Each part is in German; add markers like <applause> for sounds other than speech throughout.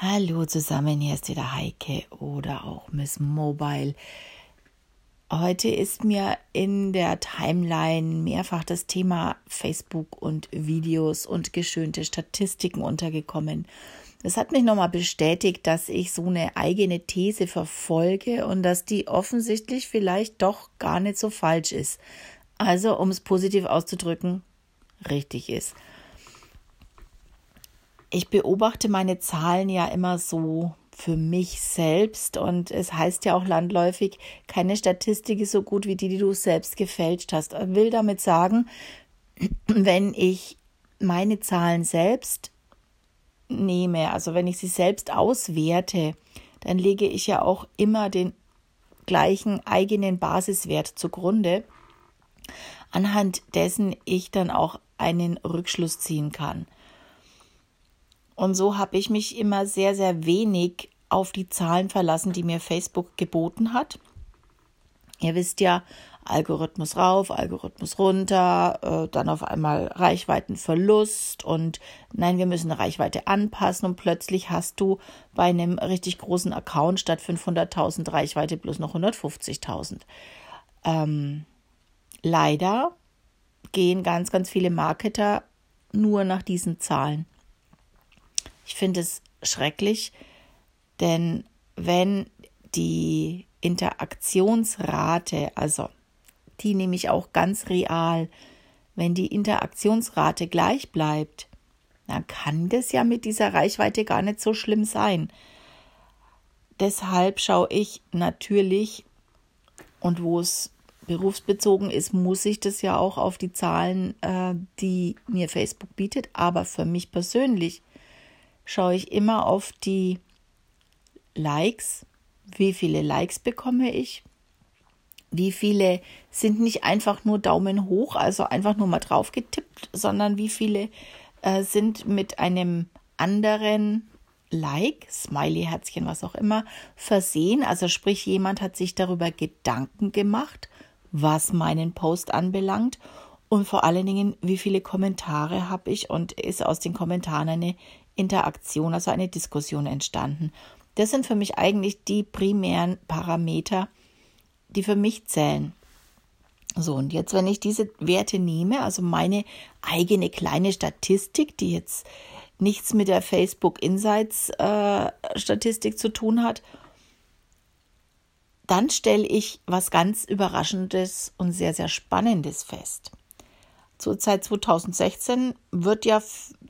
Hallo zusammen, hier ist wieder Heike oder auch Miss Mobile. Heute ist mir in der Timeline mehrfach das Thema Facebook und Videos und geschönte Statistiken untergekommen. Das hat mich nochmal bestätigt, dass ich so eine eigene These verfolge und dass die offensichtlich vielleicht doch gar nicht so falsch ist. Also, um es positiv auszudrücken, richtig ist ich beobachte meine Zahlen ja immer so für mich selbst und es heißt ja auch landläufig, keine Statistik ist so gut wie die, die du selbst gefälscht hast. Ich will damit sagen, <clears throat> wenn ich meine Zahlen selbst nehme, also wenn ich sie selbst auswerte, dann lege ich ja auch immer den gleichen eigenen Basiswert zugrunde, anhand dessen ich dann auch einen Rückschluss ziehen kann. Und so habe ich mich immer sehr, sehr wenig auf die Zahlen verlassen, die mir Facebook geboten hat. Ihr wisst ja, Algorithmus rauf, Algorithmus runter, äh, dann auf einmal Reichweitenverlust und nein, wir müssen eine Reichweite anpassen und plötzlich hast du bei einem richtig großen Account statt 500.000 Reichweite bloß noch 150.000. Ähm, leider gehen ganz, ganz viele Marketer nur nach diesen Zahlen. Ich finde es schrecklich, denn wenn die Interaktionsrate, also die nehme ich auch ganz real, wenn die Interaktionsrate gleich bleibt, dann kann das ja mit dieser Reichweite gar nicht so schlimm sein. Deshalb schaue ich natürlich, und wo es berufsbezogen ist, muss ich das ja auch auf die Zahlen, äh, die mir Facebook bietet. Aber für mich persönlich schaue ich immer auf die Likes. Wie viele Likes bekomme ich? Wie viele sind nicht einfach nur Daumen hoch, also einfach nur mal drauf getippt, sondern wie viele äh, sind mit einem anderen Like, Smiley, Herzchen, was auch immer, versehen. Also sprich, jemand hat sich darüber Gedanken gemacht, was meinen Post anbelangt. Und vor allen Dingen, wie viele Kommentare habe ich und ist aus den Kommentaren eine Interaktion, also eine Diskussion entstanden. Das sind für mich eigentlich die primären Parameter, die für mich zählen. So, und jetzt, wenn ich diese Werte nehme, also meine eigene kleine Statistik, die jetzt nichts mit der Facebook Insights äh, Statistik zu tun hat, dann stelle ich was ganz Überraschendes und sehr, sehr Spannendes fest. Zur Zeit 2016 wird ja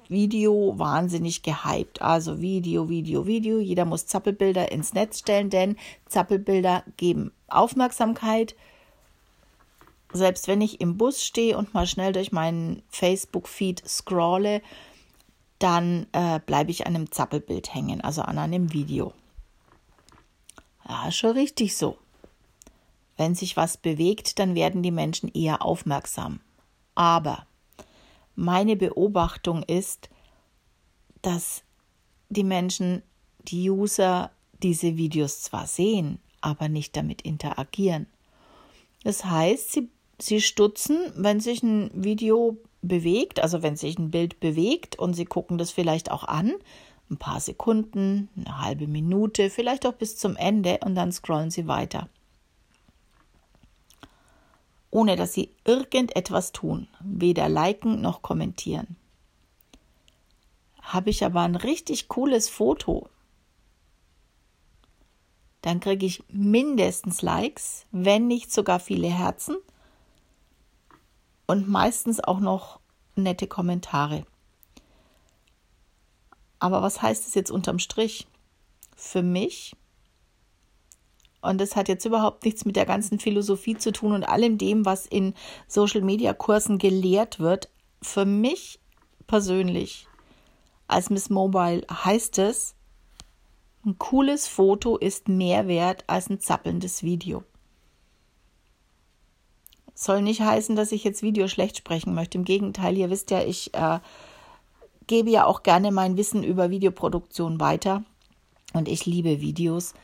Video wahnsinnig gehypt. Also Video, Video, Video. Jeder muss Zappelbilder ins Netz stellen, denn Zappelbilder geben Aufmerksamkeit. Selbst wenn ich im Bus stehe und mal schnell durch meinen Facebook-Feed scrolle, dann äh, bleibe ich an einem Zappelbild hängen, also an einem Video. Ja, schon richtig so. Wenn sich was bewegt, dann werden die Menschen eher aufmerksam. Aber meine Beobachtung ist, dass die Menschen, die User diese Videos zwar sehen, aber nicht damit interagieren. Das heißt, sie, sie stutzen, wenn sich ein Video bewegt, also wenn sich ein Bild bewegt und sie gucken das vielleicht auch an, ein paar Sekunden, eine halbe Minute, vielleicht auch bis zum Ende und dann scrollen sie weiter ohne dass sie irgendetwas tun, weder liken noch kommentieren. Habe ich aber ein richtig cooles Foto, dann kriege ich mindestens Likes, wenn nicht sogar viele Herzen und meistens auch noch nette Kommentare. Aber was heißt es jetzt unterm Strich? Für mich und das hat jetzt überhaupt nichts mit der ganzen Philosophie zu tun und allem dem, was in Social-Media-Kursen gelehrt wird. Für mich persönlich als Miss Mobile heißt es, ein cooles Foto ist mehr wert als ein zappelndes Video. Soll nicht heißen, dass ich jetzt Video schlecht sprechen möchte. Im Gegenteil, ihr wisst ja, ich äh, gebe ja auch gerne mein Wissen über Videoproduktion weiter und ich liebe Videos.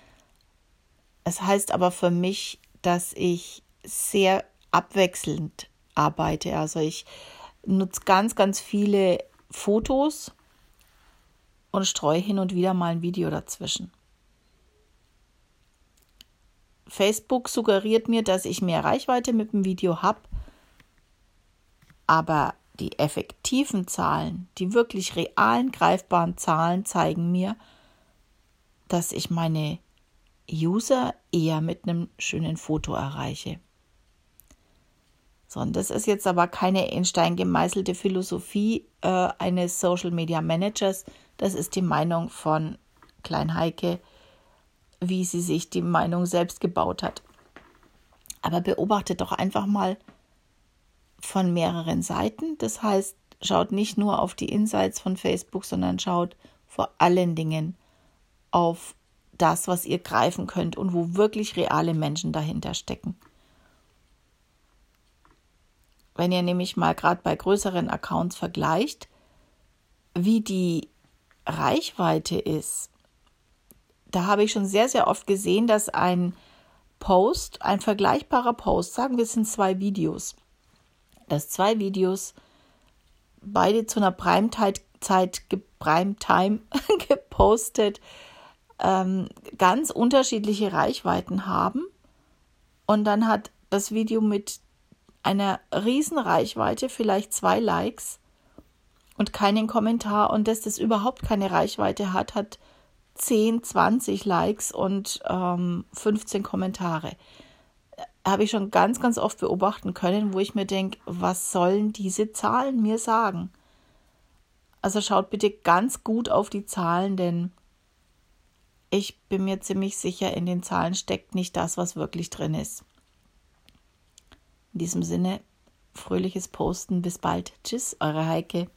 Es heißt aber für mich, dass ich sehr abwechselnd arbeite. Also ich nutze ganz, ganz viele Fotos und streue hin und wieder mal ein Video dazwischen. Facebook suggeriert mir, dass ich mehr Reichweite mit dem Video habe, aber die effektiven Zahlen, die wirklich realen, greifbaren Zahlen zeigen mir, dass ich meine User eher mit einem schönen Foto erreiche. So, und das ist jetzt aber keine in Stein gemeißelte Philosophie äh, eines Social Media Managers. Das ist die Meinung von Klein Heike, wie sie sich die Meinung selbst gebaut hat. Aber beobachtet doch einfach mal von mehreren Seiten. Das heißt, schaut nicht nur auf die Insights von Facebook, sondern schaut vor allen Dingen auf das, was ihr greifen könnt und wo wirklich reale Menschen dahinter stecken. Wenn ihr nämlich mal gerade bei größeren Accounts vergleicht, wie die Reichweite ist, da habe ich schon sehr, sehr oft gesehen, dass ein Post, ein vergleichbarer Post, sagen wir es sind zwei Videos, dass zwei Videos beide zu einer Primetime, Zeit, Primetime <laughs> gepostet ähm, ganz unterschiedliche Reichweiten haben. Und dann hat das Video mit einer riesen Reichweite vielleicht zwei Likes und keinen Kommentar und dass das überhaupt keine Reichweite hat, hat 10, 20 Likes und ähm, 15 Kommentare. Habe ich schon ganz, ganz oft beobachten können, wo ich mir denke, was sollen diese Zahlen mir sagen? Also schaut bitte ganz gut auf die Zahlen, denn ich bin mir ziemlich sicher, in den Zahlen steckt nicht das, was wirklich drin ist. In diesem Sinne, fröhliches Posten. Bis bald. Tschüss, eure Heike.